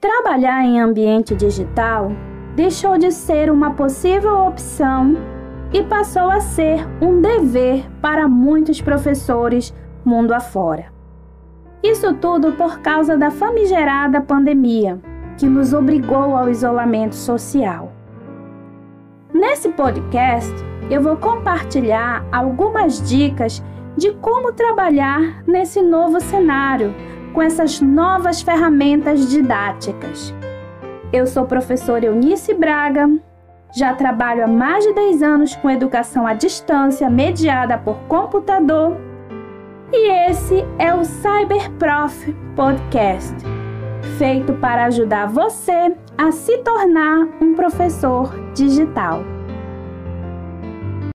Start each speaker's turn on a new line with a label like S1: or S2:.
S1: Trabalhar em ambiente digital deixou de ser uma possível opção e passou a ser um dever para muitos professores mundo afora. Isso tudo por causa da famigerada pandemia, que nos obrigou ao isolamento social. Nesse podcast, eu vou compartilhar algumas dicas de como trabalhar nesse novo cenário com essas novas ferramentas didáticas. Eu sou professora Eunice Braga, já trabalho há mais de 10 anos com educação à distância mediada por computador e esse é o CyberProf Podcast, feito para ajudar você a se tornar um professor digital.